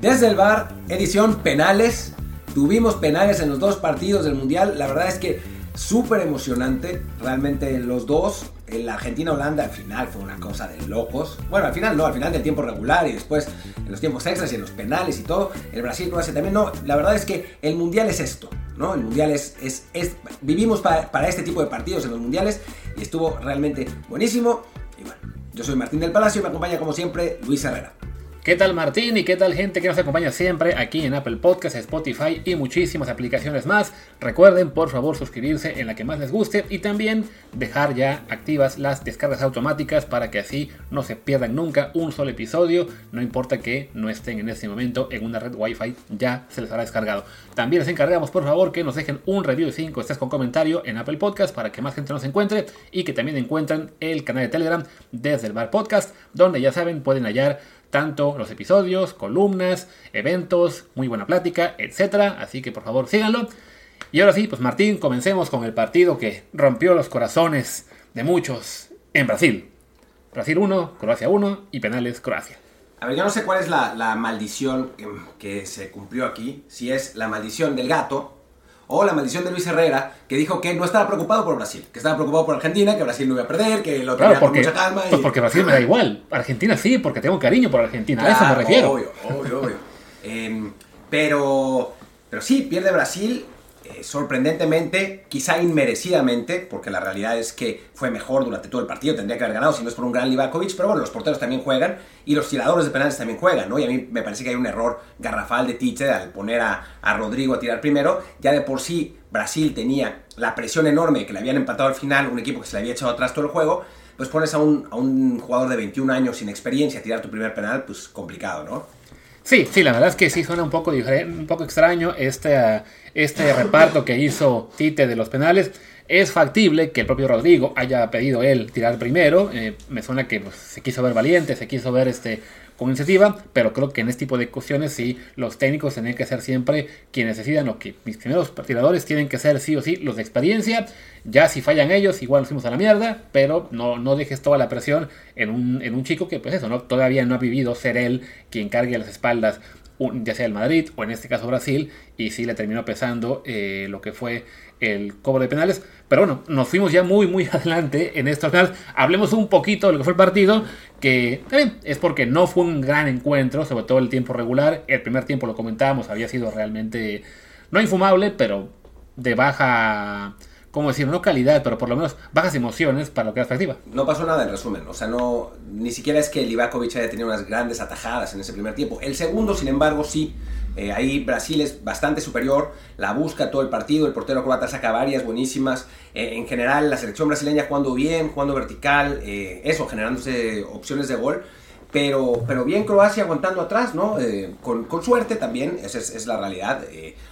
Desde el bar, edición penales. Tuvimos penales en los dos partidos del Mundial. La verdad es que súper emocionante. Realmente los dos. En la Argentina-Holanda al final fue una cosa de locos. Bueno, al final no, al final del tiempo regular y después en los tiempos extras y en los penales y todo. El Brasil-Croacia también. No, la verdad es que el Mundial es esto. ¿no? El Mundial es... es, es vivimos para, para este tipo de partidos en los Mundiales y estuvo realmente buenísimo. Y bueno, yo soy Martín del Palacio y me acompaña como siempre Luis Herrera. ¿Qué tal Martín y qué tal gente que nos acompaña siempre aquí en Apple Podcasts, Spotify y muchísimas aplicaciones más? Recuerden por favor suscribirse en la que más les guste y también dejar ya activas las descargas automáticas para que así no se pierdan nunca un solo episodio, no importa que no estén en este momento en una red Wi-Fi, ya se les hará descargado. También les encargamos por favor que nos dejen un review de 5 estrellas con comentario en Apple Podcasts para que más gente nos encuentre y que también encuentren el canal de Telegram desde el Bar Podcast, donde ya saben pueden hallar tanto los episodios, columnas, eventos, muy buena plática, etc. Así que por favor síganlo. Y ahora sí, pues Martín, comencemos con el partido que rompió los corazones de muchos en Brasil. Brasil 1, Croacia 1 y penales Croacia. A ver, yo no sé cuál es la, la maldición que, que se cumplió aquí. Si es la maldición del gato o la maldición de Luis Herrera, que dijo que no estaba preocupado por Brasil, que estaba preocupado por Argentina, que Brasil no iba a perder, que lo Claro, tenía porque, con mucha calma. pues porque Brasil me da igual. Argentina sí, porque tengo cariño por Argentina. a eso me Claro, refiero. Obvio, obvio, obvio. Em, pero, pero sí, pierde Brasil eh, sorprendentemente, quizá inmerecidamente, porque la realidad es que fue mejor durante todo el partido, tendría que haber ganado si no es por un gran Livakovic, pero bueno, los porteros también juegan y los tiradores de penales también juegan, ¿no? Y a mí me parece que hay un error garrafal de Tite al poner a, a Rodrigo a tirar primero, ya de por sí Brasil tenía la presión enorme que le habían empatado al final, un equipo que se le había echado atrás todo el juego, pues pones a un, a un jugador de 21 años sin experiencia a tirar tu primer penal, pues complicado, ¿no? Sí, sí, la verdad es que sí suena un poco un poco extraño este, ah, este reparto que hizo Tite de los penales. Es factible que el propio Rodrigo haya pedido él tirar primero. eh, me suena que pues, se quiso ver valiente, se quiso ver este con iniciativa, pero creo que en este tipo de cuestiones sí los técnicos tienen que ser siempre quienes decidan o que mis primeros tiradores tienen que ser sí o sí los de experiencia. Ya si fallan ellos, igual nos fuimos a la mierda, pero no, no dejes toda la presión en un, en un chico que pues eso, ¿no? todavía no ha vivido ser él quien cargue las espaldas ya sea el Madrid o en este caso Brasil, y sí le terminó pesando eh, lo que fue el cobro de penales. Pero bueno, nos fuimos ya muy, muy adelante en estos penales. Hablemos un poquito de lo que fue el partido, que eh, es porque no fue un gran encuentro, sobre todo el tiempo regular. El primer tiempo, lo comentábamos, había sido realmente, no infumable, pero de baja, ¿cómo decir? No calidad, pero por lo menos bajas emociones para lo que era expectativa. No pasó nada en resumen, o sea, no, ni siquiera es que Livakovic haya tenido unas grandes atajadas en ese primer tiempo. El segundo, sin embargo, sí. Eh, ahí Brasil es bastante superior, la busca todo el partido, el portero croata saca varias buenísimas. Eh, en general, la selección brasileña jugando bien, jugando vertical, eh, eso, generándose opciones de gol. Pero, pero bien Croacia aguantando atrás, ¿no? Con, con suerte también, esa es, la realidad.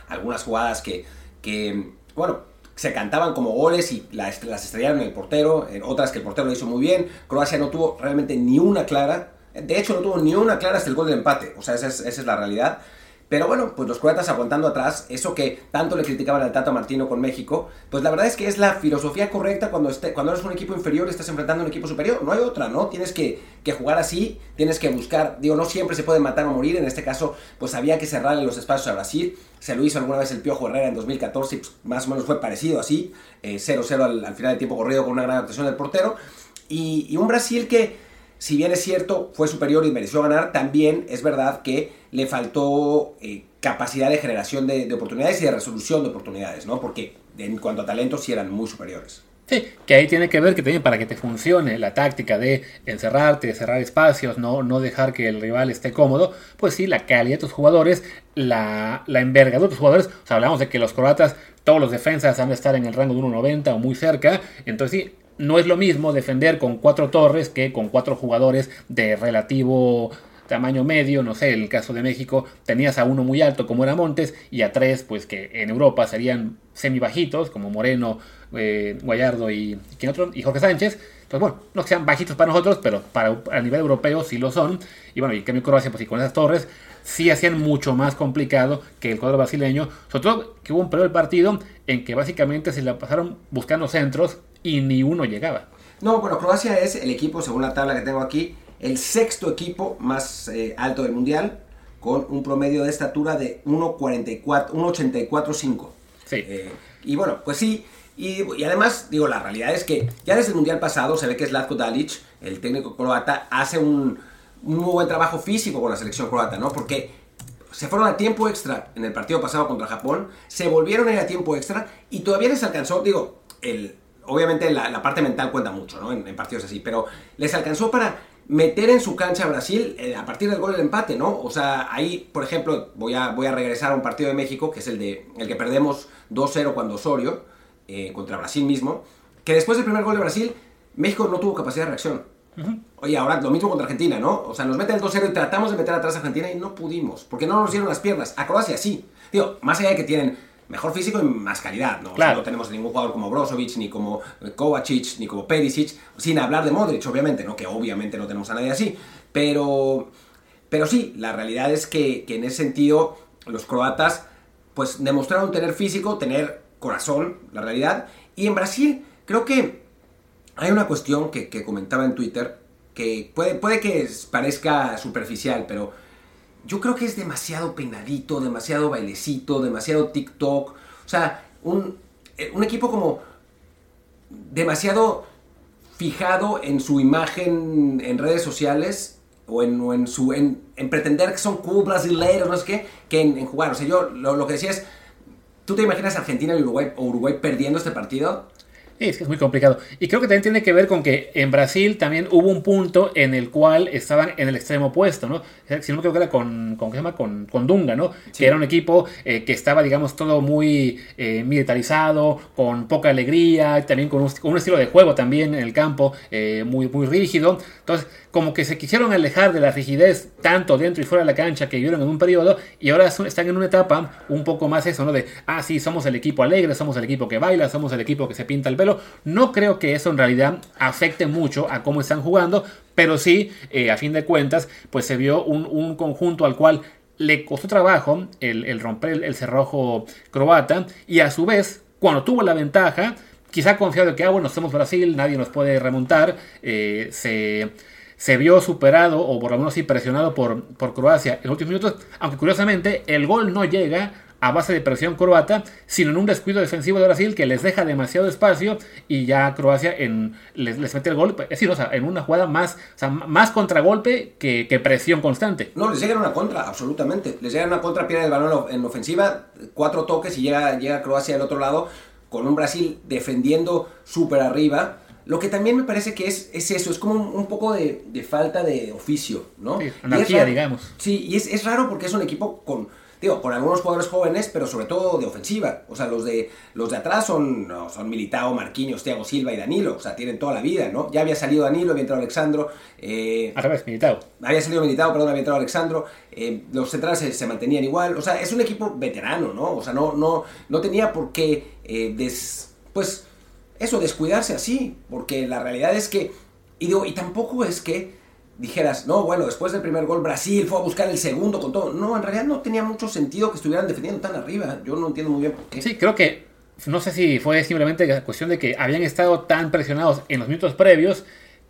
Algunas jugadas que, que, bueno, se cantaban como goles y las, estrellaron el portero, en otras que el portero lo hizo muy bien. Croacia no tuvo realmente ni una clara, de hecho no tuvo ni una clara hasta el gol del empate, o sea, esa es, esa es la realidad. Pero bueno, pues los croatas aguantando atrás, eso que tanto le criticaban al Tato Martino con México, pues la verdad es que es la filosofía correcta cuando, esté, cuando eres un equipo inferior estás enfrentando a un equipo superior. No hay otra, ¿no? Tienes que, que jugar así, tienes que buscar, digo, no siempre se puede matar o morir, en este caso, pues había que cerrarle los espacios a Brasil. Se lo hizo alguna vez el Piojo Herrera en 2014 y pues, más o menos fue parecido así, eh, 0-0 al, al final del tiempo corrido con una gran actuación del portero. Y un Brasil que si bien es cierto, fue superior y mereció ganar, también es verdad que le faltó eh, capacidad de generación de, de, oportunidades y de resolución de oportunidades, ¿no? Porque en cuanto a talento sí eran muy superiores. Sí, que ahí tiene que ver que también para que te funcione la táctica de encerrarte, cerrar espacios, no, no dejar que el rival esté cómodo, pues sí, la calidad de tus jugadores, la, la envergadura de tus jugadores, o sea, hablamos de que los croatas, todos los defensas han de estar en el rango de 1.90 o muy cerca, entonces sí, no es lo mismo defender con cuatro torres que con cuatro jugadores de relativo tamaño medio, no sé, en el caso de México tenías a uno muy alto como era Montes y a tres pues que en Europa serían semi bajitos como Moreno, eh, Guayardo y, ¿quién otro? y Jorge Sánchez. Entonces bueno, no sean bajitos para nosotros, pero para, a nivel europeo sí lo son. Y bueno, y cambio Croacia pues y con esas torres sí hacían mucho más complicado que el cuadro brasileño, sobre todo que hubo un periodo del partido en que básicamente se la pasaron buscando centros y ni uno llegaba. No, bueno, Croacia es el equipo, según la tabla que tengo aquí, el sexto equipo más eh, alto del mundial, con un promedio de estatura de 1.84-1.84.5. Sí. Eh, y bueno, pues sí. Y, y además, digo, la realidad es que ya desde el Mundial pasado se ve que Zlatko Dalic, el técnico croata, hace un, un muy buen trabajo físico con la selección croata, ¿no? Porque se fueron a tiempo extra en el partido pasado contra Japón, se volvieron a ir a tiempo extra y todavía les alcanzó, digo, el, obviamente la, la parte mental cuenta mucho, ¿no? En, en, partidos así, pero les alcanzó para meter en su cancha a Brasil eh, a partir del gol del empate, ¿no? O sea, ahí, por ejemplo, voy a, voy a regresar a un partido de México, que es el, de, el que perdemos 2-0 cuando Osorio, eh, contra Brasil mismo, que después del primer gol de Brasil, México no tuvo capacidad de reacción. Oye, ahora lo mismo contra Argentina, ¿no? O sea, nos meten el 2-0 y tratamos de meter atrás a Argentina y no pudimos, porque no nos dieron las piernas. A Croacia sí. Digo, más allá de que tienen mejor físico y más calidad, ¿no? Claro. O sea, no tenemos ningún jugador como Brozovic, ni como Kovacic, ni como Perisic, sin hablar de Modric, obviamente, ¿no? Que obviamente no tenemos a nadie así. Pero, pero sí, la realidad es que, que en ese sentido los croatas pues demostraron tener físico, tener corazón, la realidad. Y en Brasil creo que hay una cuestión que, que comentaba en Twitter que puede, puede que parezca superficial, pero yo creo que es demasiado peinadito, demasiado bailecito, demasiado TikTok. O sea, un, un equipo como demasiado fijado en su imagen en redes sociales o en, en su, en, en, pretender que son cool brasileiros, no sé qué, que en, en jugar. O sea, yo lo, lo, que decía es, ¿tú te imaginas Argentina y Uruguay, o Uruguay perdiendo este partido? Es que es muy complicado. Y creo que también tiene que ver con que en Brasil también hubo un punto en el cual estaban en el extremo opuesto, ¿no? Si no me equivoco era con, con, ¿qué se llama? con, con Dunga, ¿no? Sí. Que era un equipo eh, que estaba, digamos, todo muy eh, militarizado, con poca alegría, también con un, con un, estilo de juego también en el campo eh, muy, muy rígido. Entonces, como que se quisieron alejar de la rigidez tanto dentro y fuera de la cancha que vivieron en un periodo y ahora están en una etapa un poco más eso, ¿no? De, ah, sí, somos el equipo alegre, somos el equipo que baila, somos el equipo que se pinta el pelo. No creo que eso en realidad afecte mucho a cómo están jugando, pero sí, eh, a fin de cuentas, pues se vio un, un conjunto al cual le costó trabajo el, el romper el, cerrojo croata y a su vez, cuando tuvo la ventaja, quizá confiado de que, ah, bueno, somos Brasil, nadie nos puede remontar, eh, se se vio superado o por lo menos presionado por, por Croacia en los últimos minutos, aunque curiosamente el gol no llega a base de presión croata, sino en un descuido defensivo de Brasil que les deja demasiado espacio y ya Croacia en, les, mete el gol, es decir, en una jugada más, más contragolpe que, que, presión constante. No, les llega una contra, absolutamente. Les llega una contra, pierde el balón en ofensiva, cuatro toques y llega, llega Croacia del otro lado con un Brasil defendiendo súper arriba lo que también me parece que es, es eso, es como un, un poco de, de, falta de oficio, ¿no? Sí, anarquía, digamos. Sí, y es, es, raro porque es un equipo con, digo, con algunos jugadores jóvenes, pero sobre todo de ofensiva. O sea, los de, los de atrás son, no, son Militao, Marquinhos, Thiago Silva y Danilo. O sea, tienen toda la vida, ¿no? Ya había salido Danilo, había entrado Alexandro. Eh, Al revés, Militao. Había salido Militao, perdón, había entrado Alexandro. Eh, los centrales se, se, mantenían igual. O sea, es un equipo veterano, ¿no? O sea, no, no, no tenía por qué, eh, des, pues eso, descuidarse así, porque la realidad es que, y digo, y tampoco es que dijeras, no, bueno, después del primer gol Brasil fue a buscar el segundo con todo. No, en realidad no tenía mucho sentido que estuvieran defendiendo tan arriba. Yo no entiendo muy bien por qué. Sí, creo que, no sé si fue simplemente la cuestión de que habían estado tan presionados en los minutos previos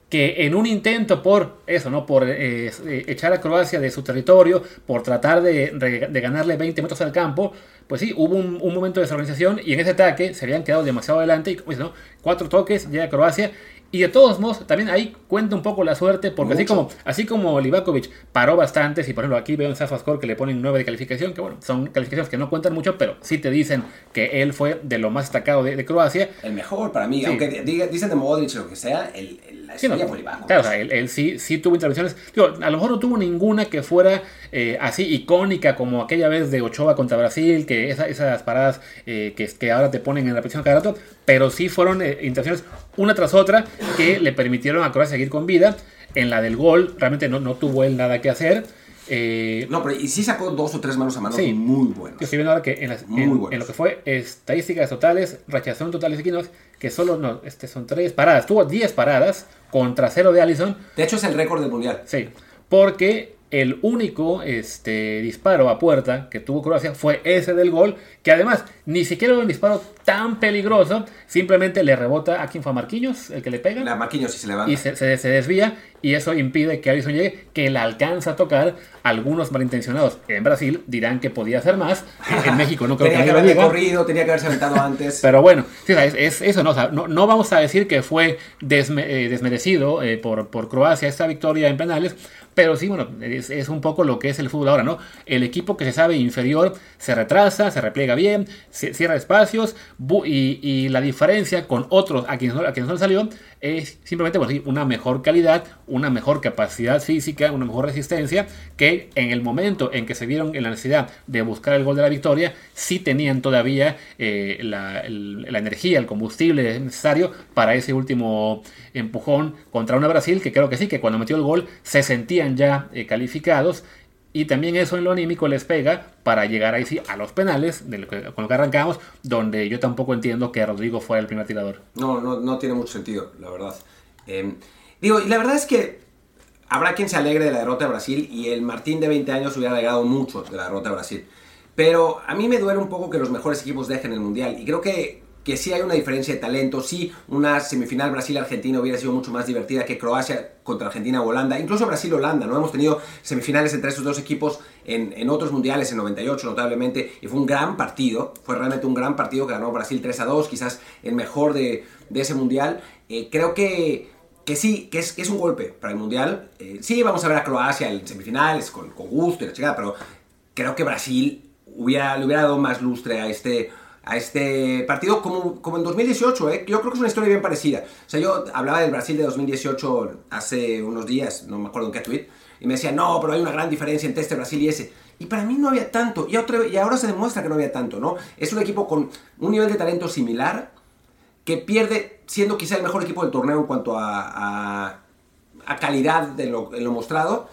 que en un intento por eso, ¿no? Por eh, echar a Croacia de su territorio, por tratar de, de, ganarle 20 metros al campo, pues sí, hubo un, un, momento de desorganización y en ese ataque se habían quedado demasiado adelante y pues, ¿no? cuatro toques, llega Croacia y de todos modos, también ahí cuenta un poco la suerte, porque así como, así como Livakovic paró bastantes, y por ejemplo aquí veo en Safascore que le ponen 9 de calificación, que bueno, son calificaciones que no cuentan mucho, pero sí te dicen que él fue de lo más destacado de, de Croacia. El mejor para mí, sí. aunque diga, dicen de Modric o lo que sea, el, el, la sí, no. Claro, o sea, él, él, sí, sí tuvo intervenciones, digo, a lo mejor no tuvo ninguna que fuera eh, así icónica como aquella vez de Ochoa contra Brasil, que esa, esas paradas eh, que, que ahora te ponen en la petición cada rato, pero sí fueron eh, intervenciones una tras otra que le permitieron a Croacia seguir con vida. En la del gol, realmente no, no tuvo él nada que hacer. Eh, no, pero y sí sacó dos o tres manos a mano sí, muy buenas. Estoy viendo ahora que en, las, en, en, lo que fue estadísticas totales, rechazación totales equinos, que solo no, este son tres paradas. Tuvo 10 paradas contra cero de Allison. De hecho, es el récord del mundial. Sí, porque el único este, disparo a puerta que tuvo Croacia fue ese del gol, que además ni siquiera era un disparo tan peligroso, simplemente le rebota a quien fue a Marquinhos, el que le pega. La Marquinhos y se levanta. Y se, se, se, desvía, y eso impide que Alisson llegue, que le alcanza a tocar. Algunos malintencionados en Brasil dirán que podía hacer más. En México no creo tenía que que haberle corrido, tenía que haberse aventado antes. Pero bueno, sí, es, es eso, ¿no? O sea, no, no vamos a decir que fue desme- eh, desmerecido eh, por, por Croacia esta victoria en penales, pero sí, bueno, es, es un poco lo que es el fútbol ahora, ¿no? El equipo que se sabe inferior se retrasa, se repliega bien, se- cierra espacios, y, y la diferencia con otros a quienes, no, a quienes no le salió es simplemente bueno, una mejor calidad, una mejor capacidad física, una mejor resistencia, que en el momento en que se vieron en la necesidad de buscar el gol de la victoria, sí tenían todavía eh, la, energía, el combustible necesario para ese último empujón contra una Brasil, que creo que sí, que cuando metió el gol se sentían ya eh, calificados. Y también eso en lo anímico les pega para llegar ahí sí a los penales, con lo que arrancamos, donde yo tampoco entiendo que Rodrigo fue el primer tirador. No, no, no tiene mucho sentido, la verdad. Eh, digo, y la verdad es que habrá quien se alegre de la derrota de Brasil y el Martín de 20 años hubiera alegrado mucho de la derrota de Brasil. Pero a mí me duele un poco que los mejores equipos dejen el Mundial. Y creo que, que sí hay una diferencia de talento. Sí, una semifinal Brasil-Argentina hubiera sido mucho más divertida que Croacia contra Argentina o Holanda. Incluso Brasil-Holanda. No hemos tenido semifinales entre esos dos equipos en, en otros mundiales, en 98 notablemente. Y fue un gran partido. Fue realmente un gran partido que ganó Brasil 3 a 2. Quizás el mejor de, de ese mundial. Eh, creo que que sí, que es, que es un golpe para el Mundial. Eh, sí, vamos a ver a Croacia en semifinales con, con gusto y la chingada, pero creo que Brasil hubiera, le hubiera dado más lustre a este, a este partido como, como en 2018. ¿eh? Yo creo que es una historia bien parecida. O sea, yo hablaba del Brasil de 2018 hace unos días, no me acuerdo en qué tweet, y me decía, no, pero hay una gran diferencia entre este Brasil y ese. Y para mí no había tanto, y, otra, y ahora se demuestra que no había tanto, ¿no? Es un equipo con un nivel de talento similar, que pierde siendo quizá el mejor equipo del torneo en cuanto a, a, calidad de lo, lo mostrado,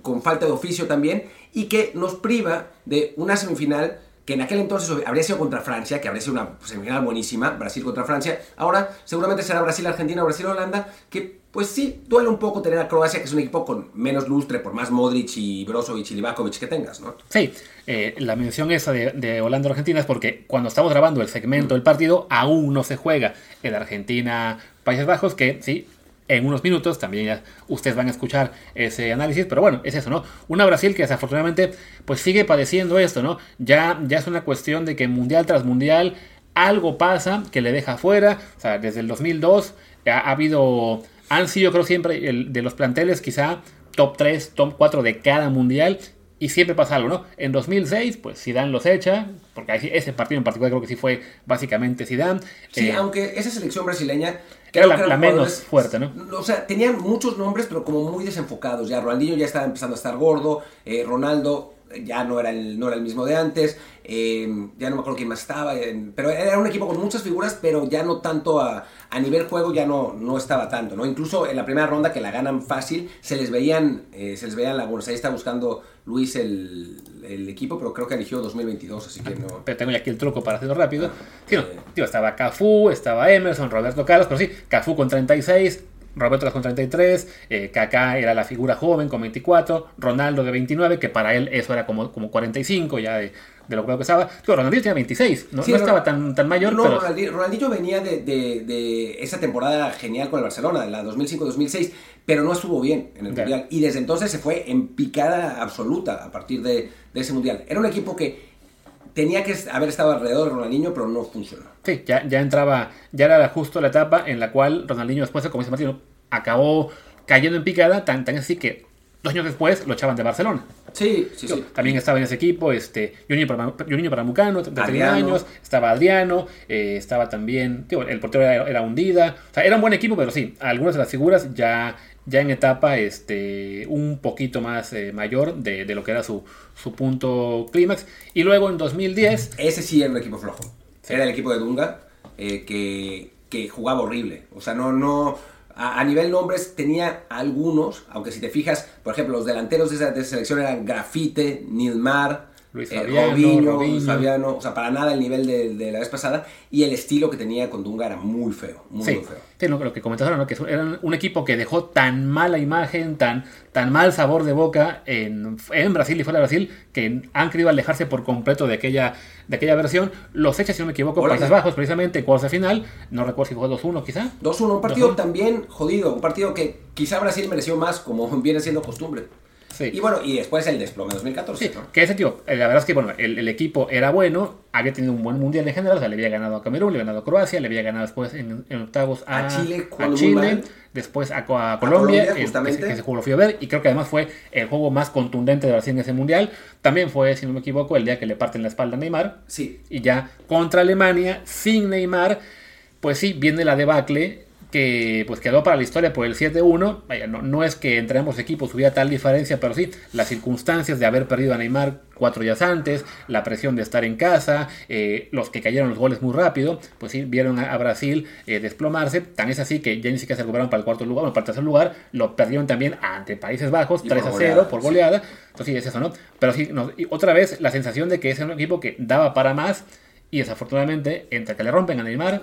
con falta de oficio también, y que nos priva de una semifinal que en aquel entonces habría sido contra Francia, que habría sido una semifinal buenísima, Brasil contra Francia, ahora seguramente será Brasil-Argentina Brasil-Holanda, que pues sí, duele un poco tener a Croacia, que es un equipo con menos lustre, por más Modric y Brozovic y Livakovic que tengas, ¿no? Sí, eh, la mención esa de, de Holanda-Argentina es porque cuando estamos grabando el segmento del partido aún no se juega el Argentina-Países Bajos, que sí, en unos minutos también ya ustedes van a escuchar ese análisis, pero bueno, es eso, ¿no? Una Brasil que desafortunadamente pues sigue padeciendo esto, ¿no? Ya, ya es una cuestión de que mundial tras mundial algo pasa que le deja fuera, o sea, desde el 2002 ha, ha habido, han sido creo siempre el, de los planteles quizá top 3, top 4 de cada mundial y siempre pasa algo, ¿no? En 2006, pues Zidane los echa, porque ese partido en particular creo que sí fue básicamente Zidane. Sí, Eh, aunque esa selección brasileña... Era la- que eran la menos fuerte, ¿no? O sea, tenían muchos nombres, pero como muy desenfocados. Ya Ronaldinho ya estaba empezando a estar gordo, eh, Ronaldo ya no era, el, no era el mismo de antes, eh, ya no me acuerdo quién más estaba, eh, pero era un equipo con muchas figuras, pero ya no tanto a, a nivel juego, ya no, no estaba tanto, ¿no? Incluso en la primera ronda que la ganan fácil, se les veían, eh, se les veían lagunas. Ahí está buscando Luis el, el equipo, pero creo que eligió 2022, así que no... pero tengo ya aquí el truco para hacerlo rápido. Sí, no, Eh. tío, estaba Cafú, estaba Emerson, Roberto Carlos, pero sí, Cafú con 36, Roberto Carlos con 33, eh, Kaká era la figura joven con 24, Ronaldo de 29, que para él eso era como, como 45 ya de, de lo que estaba. Tío, Ronaldinho tenía 26, no, Sí, no no, estaba tan, tan mayor, No, pero... Ronaldinho, Ronaldinho venía de, de- de esa temporada genial con el Barcelona, de la 2005-2006, pero no estuvo bien en el. Mundial. Y desde entonces se fue en picada absoluta a partir de, de ese Mundial. Era un equipo que tenía que haber estado alrededor de Ronaldinho, pero no funcionó. Sí, ya, ya entraba, ya era justo la etapa en la cual Ronaldinho después, como dice Martino, acabó cayendo en picada, tan, tan así que dos años después lo echaban de Barcelona. Sí, sí, sí. También estaba en ese equipo este, Juninho de 30 Adriano. años, estaba Adriano, eh, estaba también, tío, el portero era, era Hundida, o sea, era un buen equipo, pero sí, algunas de las figuras ya, ya en etapa este, un poquito más eh, mayor de, de lo que era su, su punto clímax. Y luego en 2010, Ese sí era un equipo flojo. Era el equipo de Dunga, eh, que, que jugaba horrible. O sea, no, no. A, a nivel nombres tenía algunos, aunque si te fijas, por ejemplo, los delanteros de esa, de esa selección eran Grafite, Nilmar, Luis eh, Fabiano, Robinho, Robinho. Fabiano, o sea, para nada el nivel de, de la vez pasada y el estilo que tenía con Dunga era muy feo, muy, Sí, muy feo. sí, lo, lo que comentaron, ¿no? que era un equipo que dejó tan mala imagen, tan, tan mal sabor de boca en, en Brasil y fuera de Brasil, que han querido alejarse por completo de aquella, de aquella versión. Los hechos, si no me equivoco, Países. Bajos, precisamente, en cuartos de final. No recuerdo si fue 2-1 quizá. 2-1, un partido 2-1. también jodido, un partido que quizá Brasil mereció más, como viene siendo costumbre. Sí. Y bueno, y después el desplome 2014. Sí, ¿no? que ese tío, eh, la verdad es que bueno, el, el equipo era bueno, había tenido un buen mundial en general, o sea, le había ganado a Camerún, le había ganado a Croacia, le había ganado después en, en octavos a, A Chile, a Chile, después a, Co- a Colombia, Colombia, que- justamente. que ese juego lo fui a ver, y creo que además fue el juego más contundente de Brasil en ese mundial. También fue, si no me equivoco, el día que le parten la espalda a Neymar, Sí, y ya contra Alemania, sin Neymar, pues sí, viene la debacle que pues quedó para la historia por el 7-1. Vaya, no, no es que entre ambos equipos hubiera tal diferencia, pero sí, las circunstancias de haber perdido a Neymar cuatro días antes, la presión de estar en casa, eh, los que cayeron los goles muy rápido, pues sí, vieron a, a Brasil eh, desplomarse. Tan es así que ya ni siquiera se recuperaron para el cuarto lugar, bueno, para el tercer lugar, lo perdieron también ante Países Bajos, Y 3 por a 0 goleada, por sí. goleada. Entonces sí, es eso, ¿no? Pero sí, no, y otra vez la sensación de que es un equipo que daba para más y desafortunadamente, entre que le rompen a Neymar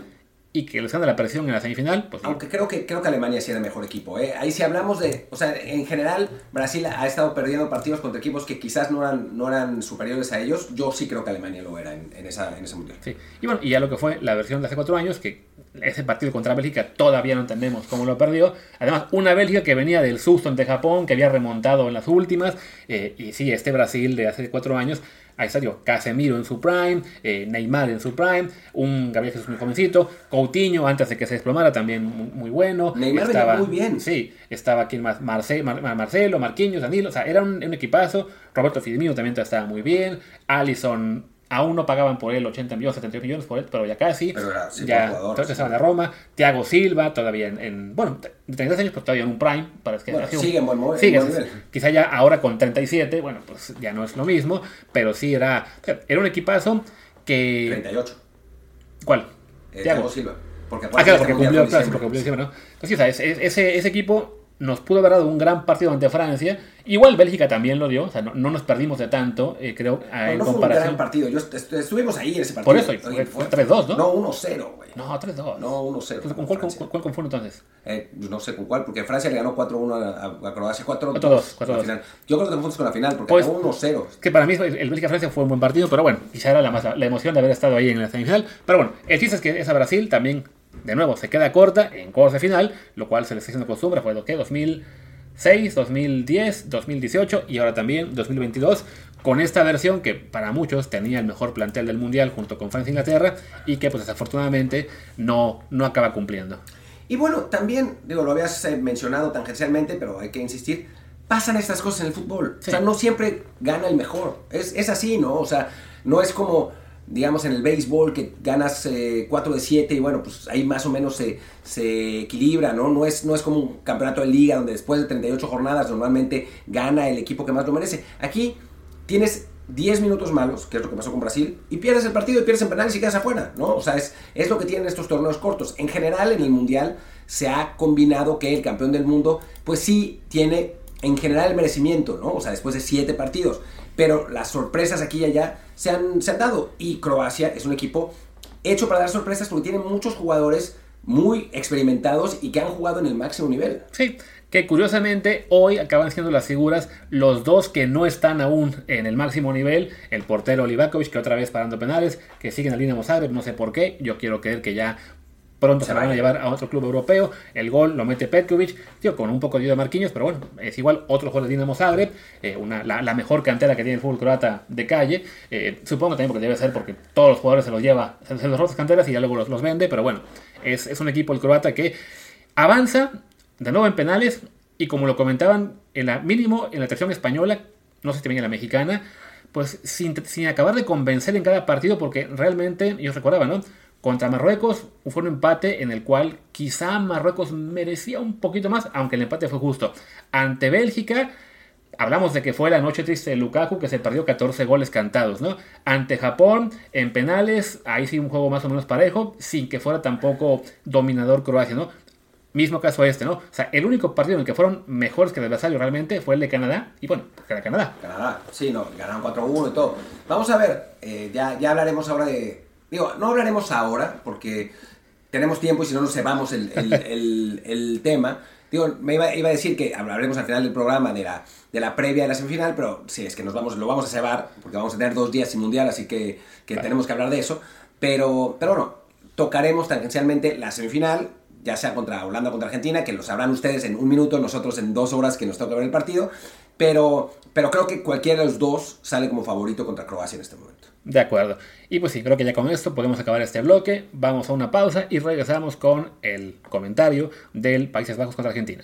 y que les gana la presión en la semifinal, pues aunque creo que, creo que Alemania sí era el mejor equipo. ¿eh? Ahí si hablamos de, o sea, en general Brasil ha estado perdiendo partidos contra equipos que quizás no eran, no eran superiores a ellos. Yo sí creo que Alemania lo era en, en esa, en ese mundial. Sí. Y bueno, y ya lo que fue la versión de hace cuatro años, que ese partido contra Bélgica todavía no entendemos cómo lo perdió. Además, una Bélgica que venía del susto ante Japón, que había remontado en las últimas. eh, y sí, este Brasil de hace cuatro años, ahí está yo, Casemiro en su prime, eh, Neymar en su prime, un Gabriel Jesús muy jovencito, Coutinho antes de que se desplomara también muy, muy bueno. Neymar venía muy bien. Sí, estaba aquí más Marce- Mar- Mar- Marcelo, Marquinhos, Danilo, o sea, era un, un equipazo. Roberto Firmino también estaba muy bien. Allison aún no pagaban por él 80 millones, 70 millones por él, pero ya casi. Pero era, sí, ya entonces sí. estaban de Roma. Thiago Silva todavía en, en- bueno, de 33 años, pero todavía en un prime. Para que Bueno, sigue en buen mo- en sigue, buen nivel. Quizá ya ahora con 37, bueno, pues ya no es lo mismo, pero sí era, era un equipazo que... 38. ¿Cuál? Eh, Thiago. Thiago Silva. Porque Ah, claro, porque cumplió, claro, porque cumplió ¿no? Entonces, sí, o sea, es- es- ese, ese equipo nos pudo haber dado un gran partido ante Francia. Igual Bélgica también lo dio, o sea, no, no nos perdimos de tanto, eh, creo, No, en no fue un comparación. gran partido. Yo est- est- estuvimos ahí en ese partido. Por eso, fue- fue 3-2, ¿no? No, 1-0, güey. No, 3-2. No, 1-0. ¿Con con cuál, con, cuál confundo entonces? Eh, no sé con cuál, porque Francia le ganó 4-1 a, a- Croacia, 4-2 4-2, en la final. Yo creo que te confundes con la final, porque Pues- acabó 1-0. Que para mí el el Bélgica-Francia fue un buen partido, pero bueno, quizá era la, más, la emoción de haber estado ahí en la semifinal. Pero bueno, el chiste es que esa Brasil también, de nuevo, se queda corta en cuartos de final, lo cual se les está haciendo costumbre, fue lo que 2006, 2010, 2018 y ahora también 2022, con esta versión que para muchos tenía el mejor plantel del mundial junto con Francia e Inglaterra y que pues desafortunadamente no, no acaba cumpliendo. Y bueno, también, digo, lo habías eh, mencionado tangencialmente, pero hay que insistir, pasan estas cosas en el fútbol. Sí. O sea, no siempre gana el mejor. Es, es así, ¿no? O sea, no es como, digamos, en el béisbol que ganas eh, 4 de 7 y bueno, pues ahí más o menos se, se equilibra, ¿no? No es, no es como un campeonato de liga donde después de 38 jornadas normalmente gana el equipo que más lo merece. Aquí tienes 10 minutos malos, que es lo que pasó con Brasil, y pierdes el partido y pierdes en penales y quedas afuera, ¿no? O sea, es, es lo que tienen estos torneos cortos. En general, en el Mundial se ha combinado que el campeón del mundo, pues sí tiene en general el merecimiento, ¿no? O sea, después de 7 partidos. Pero las sorpresas aquí y allá se han, se han dado. Y Croacia es un equipo hecho para dar sorpresas porque tiene muchos jugadores muy experimentados y que han jugado en el máximo nivel. Sí, que curiosamente hoy acaban siendo las figuras los dos que no están aún en el máximo nivel, el portero Livakovic que otra vez parando penales, que siguen al Dinamo Zagreb, no sé por qué, yo quiero creer que ya pronto se, Se lo van a llevar a otro club europeo, el gol lo mete Petkovic, tío, con un poco de ayuda de Marquinhos, pero bueno, es igual otro jugador de Dinamo Zagreb, eh, una, la, la mejor cantera que tiene el fútbol croata de calle, eh, supongo también porque debe ser porque todos los jugadores se los lleva, se, se los roba canteras y ya luego los, los vende, pero bueno, es, es un equipo el croata que avanza de nuevo en penales y como lo comentaban en la mínimo en la atracción española, no sé si también en la mexicana, pues sin, sin acabar de convencer en cada partido porque realmente ellos recordaban, ¿no? Contra Marruecos fue un empate en el cual quizá Marruecos merecía un poquito más, aunque el empate fue justo. Ante Bélgica, hablamos de que fue la noche triste de Lukaku, que se perdió 14 goles cantados, ¿no? Ante Japón, en penales, ahí sí un juego más o menos parejo, sin que fuera tampoco dominador Croacia, ¿no? Mismo caso este, ¿no? O sea, el único partido en el que fueron mejores que el adversario realmente fue el de Canadá. Y bueno, era Canadá. Canadá, sí, no, ganaron 4-1 y todo. Vamos a ver, eh, ya, ya hablaremos ahora de... Digo, no hablaremos ahora porque tenemos tiempo y si no nos cebamos el, el, el, el tema. Digo, me iba, iba, a decir que hablaremos al final del programa de la, de la previa de la semifinal, pero sí, es que nos vamos, lo vamos a cebar porque vamos a tener dos días sin mundial, así que, que claro. tenemos que hablar de eso. Pero, pero bueno, tocaremos tangencialmente la semifinal, ya sea contra Holanda o contra Argentina, que lo sabrán ustedes en un minuto, nosotros en dos horas que nos toca ver el partido, pero, pero creo que cualquiera de los dos sale como favorito contra Croacia en este momento. De acuerdo. Y pues sí, creo que ya con esto podemos acabar este bloque, vamos a una pausa y regresamos con el comentario del Países Bajos contra Argentina.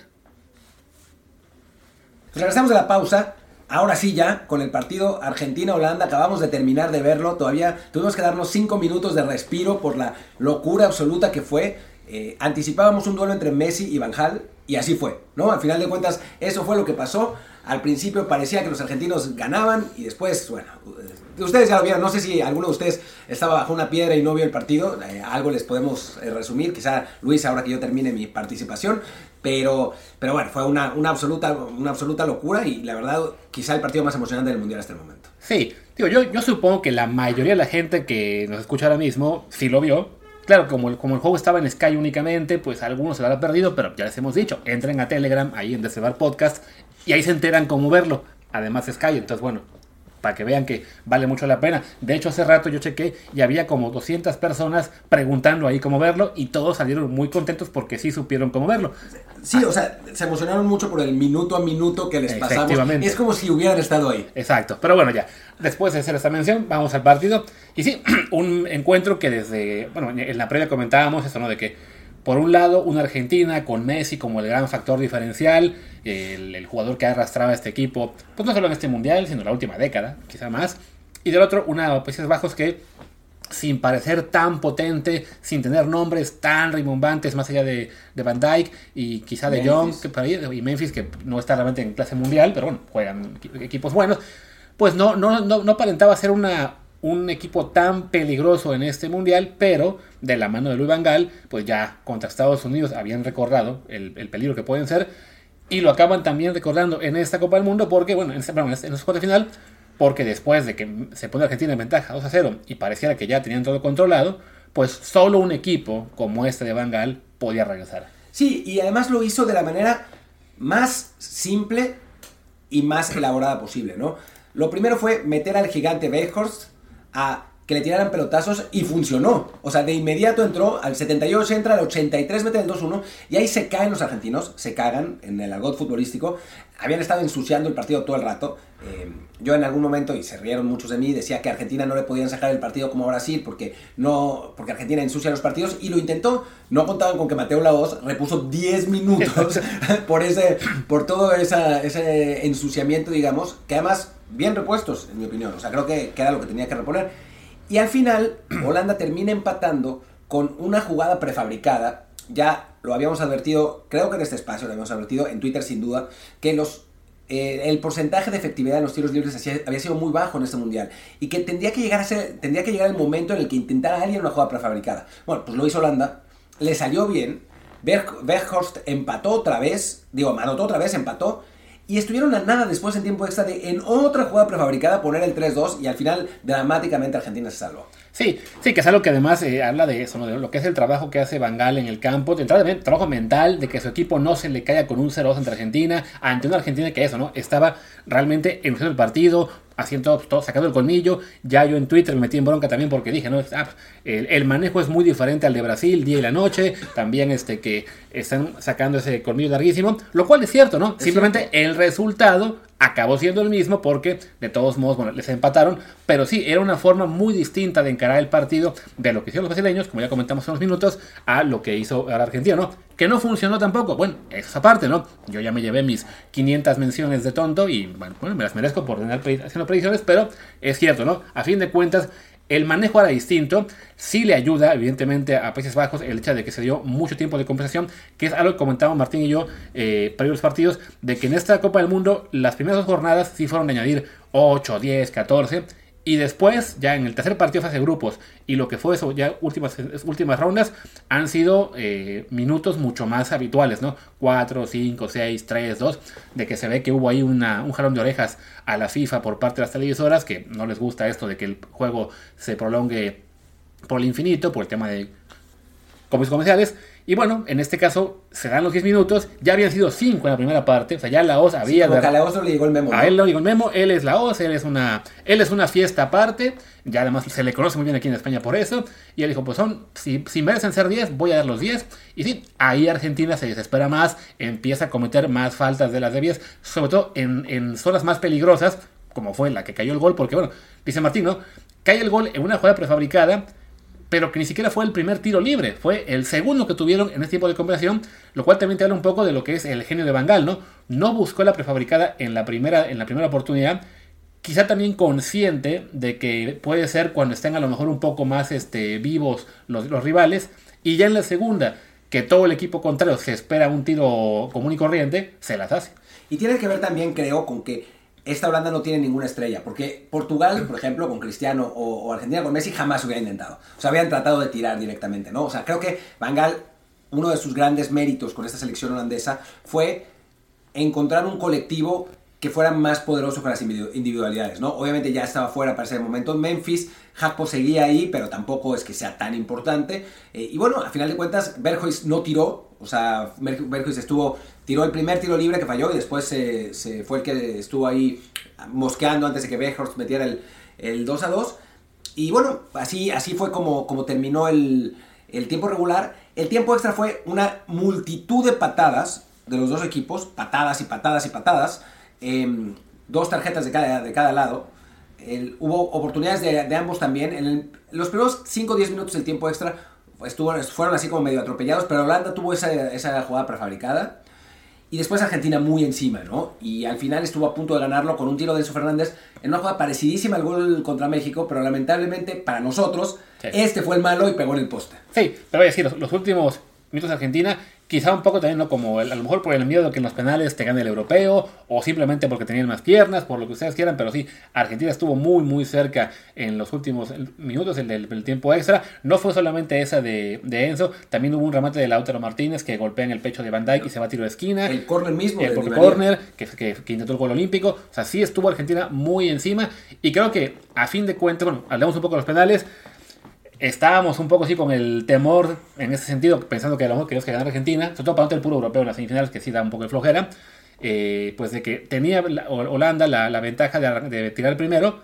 Pues regresamos de la pausa. Ahora sí ya, con el partido Argentina-Holanda, acabamos de terminar de verlo, todavía tuvimos que darnos cinco minutos de respiro por la locura absoluta que fue eh, anticipábamos un duelo entre Messi y Van Hal y así fue, ¿no? Al final de cuentas, eso fue lo que pasó. Al principio parecía que los argentinos ganaban y después, bueno, ustedes ya lo vieron. No sé si alguno de ustedes estaba bajo una piedra y no vio el partido. Eh, algo les podemos eh, resumir. Quizá Luis, ahora que yo termine mi participación. Pero, pero bueno, fue una, una, absoluta, una absoluta locura y la verdad, quizá el partido más emocionante del mundial hasta el momento. Sí, digo, yo, yo supongo que la mayoría de la gente que nos escucha ahora mismo sí lo vio Claro, como el, como el juego estaba en Sky únicamente, pues algunos se lo habrán perdido, pero ya les hemos dicho, entren a Telegram, ahí en Desebar Podcast, y ahí se enteran cómo verlo. Además Sky, entonces bueno, para que vean que vale mucho la pena. De hecho, hace rato yo chequé y había como 200 personas preguntando ahí cómo verlo y todos salieron muy contentos porque sí supieron cómo verlo. Sí, o sea, se emocionaron mucho por el minuto a minuto que les pasamos. Es como si hubieran estado ahí. Exacto, pero bueno, ya. Después de hacer esta mención, vamos al partido. Y sí, un encuentro que desde, bueno, en la previa comentábamos eso, ¿no? De que por un lado, una Argentina con Messi como el gran factor diferencial, el, el, jugador que arrastraba a este equipo, pues no solo en este mundial, sino en la última década, quizá más. Y del otro, una Países Bajos que, sin parecer tan potente, sin tener nombres tan rimbombantes más allá de, de Van Dyke y quizá de Young y Memphis, que no está realmente en clase mundial, pero bueno, juegan equipos buenos, pues no, no, no, no aparentaba ser una un equipo tan peligroso en este mundial, pero de la mano de Luis Vangal, pues ya contra Estados Unidos habían recordado el, el, peligro que pueden ser y lo acaban también recordando en esta Copa del Mundo porque, bueno, en, este, bueno, en final, porque después de que se pone Argentina en ventaja 2 a 0 y pareciera que ya tenían todo controlado, pues solo un equipo como este de Vangal podía regresar. Sí, y además lo hizo de la manera más simple y más elaborada posible, ¿no? Lo primero fue meter al gigante Weghorst a que le tiraran pelotazos y funcionó. O sea, de inmediato entró, al 78 entra, al 83 mete el 2-1 y ahí se caen los argentinos, se cagan en el argot futbolístico. Habían estado ensuciando el partido todo el rato. Eh, yo en algún momento, y se rieron muchos de mí, decía que a Argentina no le podían sacar el partido como Brasil porque, no, porque Argentina ensucia los partidos y lo intentó. No contaban con que Mateo Laos repuso 10 minutos por, ese, por todo esa, ese ensuciamiento, digamos, que además bien repuestos, en mi opinión. O sea, creo que, que era lo que tenía que reponer. Y al final, Holanda termina empatando con una jugada prefabricada. Ya lo habíamos advertido, creo que en este espacio lo habíamos advertido, en Twitter sin duda, que los, eh, el porcentaje de efectividad en los tiros libres había sido muy bajo en este mundial. Y que tendría que, llegar a ser, tendría que llegar el momento en el que intentara alguien una jugada prefabricada. Bueno, pues lo hizo Holanda, le salió bien. Berghorst empató otra vez, digo, anotó otra vez, empató y estuvieron a nada después en tiempo extra de en otra jugada prefabricada poner el 3-2 y al final dramáticamente Argentina se salvó. Sí, sí, que es algo que además eh, habla de eso, ¿no? de lo que es el trabajo que hace Bangal en el campo, de trabajo mental, de que su equipo no se le caiga con un 0-2 entre Argentina, ante una Argentina que eso, ¿no? Estaba realmente en el partido, haciendo todo, sacando el colmillo. Ya yo en Twitter me metí en bronca también porque dije, no, ah, el, el, manejo es muy diferente al de Brasil, día y la noche. También este que están sacando ese colmillo larguísimo, lo cual es cierto, ¿no? Es Simplemente cierto. el resultado acabó siendo el mismo porque de todos modos, bueno, les empataron, pero sí, era una forma muy distinta de encarar el partido de lo que hicieron los brasileños, como ya comentamos hace unos minutos, a lo que hizo el argentino, ¿no? Que no funcionó tampoco, bueno, esa parte, ¿no? Yo ya me llevé mis 500 menciones de tonto y, bueno me las merezco por tener haciendo predicciones, pero es cierto, ¿no? A fin de cuentas, el manejo era distinto, sí le ayuda evidentemente a Países Bajos el hecho de que se dio mucho tiempo de compensación, que es algo que comentábamos Martín y yo eh, los partidos, de que en esta Copa del Mundo las primeras dos jornadas sí fueron de añadir 8, 10, 14, Y después, ya en el tercer partido fase de grupos y lo que fue eso, ya últimas, últimas rondas, han sido eh, minutos mucho más habituales, ¿no? 4, 5, 6, 3, 2, de que se ve que hubo ahí una, un jalón de orejas a la FIFA por parte de las televisoras, que no les gusta esto de que el juego se prolongue por el infinito, por el tema de comerciales. Y bueno, en este caso se dan los 10 minutos, ya habían sido 5 en la primera parte, o sea, ya la OS había... Sí, a la OS no le llegó el memo. A él no le llegó el memo, él es la OS, él es una, él es una fiesta aparte, ya además se le conoce muy bien aquí en España por eso, y él dijo, pues son, si, si merecen ser 10, voy a dar los 10. Y sí, ahí Argentina se desespera más, empieza a cometer más faltas de las debidas, sobre todo en, en zonas más peligrosas, como fue la que cayó el gol, porque bueno, dice Martín, ¿no? Cae el gol en una jugada prefabricada, pero que ni siquiera fue el primer tiro libre, fue el segundo que tuvieron en este tipo de conversación, lo cual también te habla un poco de lo que es el genio de Bangal, ¿no? No buscó la prefabricada en la primera, en la primera oportunidad, quizá también consciente de que puede ser cuando estén a lo mejor un poco más este, vivos los, los rivales, y ya en la segunda, que todo el equipo contrario se espera un tiro común y corriente, se las hace. Y tiene que ver también, creo, con que esta Holanda no tiene ninguna estrella, porque Portugal, por ejemplo, con Cristiano o, Argentina con Messi jamás hubiera intentado. O sea, habían tratado de tirar directamente, ¿no? O sea, creo que Van Gaal, uno de sus grandes méritos con esta selección holandesa fue encontrar un colectivo que fuera más poderoso con las individualidades, ¿no? Obviamente ya estaba fuera para ese momento Memphis, Hakpo seguía ahí, pero tampoco es que sea tan importante. Eh, y bueno, a final de cuentas, Berghuis no tiró, o sea, Berghuis estuvo, tiró el primer tiro libre que falló y después se, fue el que estuvo ahí mosqueando antes de que Berghuis metiera el, el 2 a 2. Y bueno, así, así fue como, como terminó el, el tiempo regular. El tiempo extra fue una multitud de patadas de los dos equipos, patadas y patadas y patadas. Em, dos tarjetas de cada, de cada lado. hubo oportunidades de, ambos también. En los primeros 5 o 10 minutos del tiempo extra estuvo, fueron así como medio atropellados, pero Holanda tuvo esa, esa jugada prefabricada. Y después Argentina muy encima, ¿no? Y al final estuvo a punto de ganarlo con un tiro de Enzo Fernández en una jugada parecidísima al gol contra México, pero lamentablemente para nosotros, este fue el malo y pegó en el poste. Sí, pero voy a decir, los, los últimos minutos de Argentina Quizá un poco también, ¿no? Como a lo mejor por el miedo de que en los penales te gane el europeo, o simplemente porque tenían más piernas, por lo que ustedes quieran, pero sí, Argentina estuvo muy, muy cerca en los últimos minutos el del, tiempo extra. No fue solamente esa de, Enzo, también hubo un remate de Lautaro Martínez que golpea en el pecho de Van Dijk y se va a tiro de esquina. El corner mismo. El corner, que, que, intentó el gol olímpico. O sea, sí estuvo Argentina muy encima, y creo que a fin de cuentas, bueno, hablemos un poco de los penales estábamos un poco así con el temor en ese sentido, pensando que a lo mejor queríamos que ganara Argentina, sobre todo para el puro europeo en las semifinales, que sí da un poco de flojera, eh, pues de que tenía Holanda la, ventaja de, tirar el primero,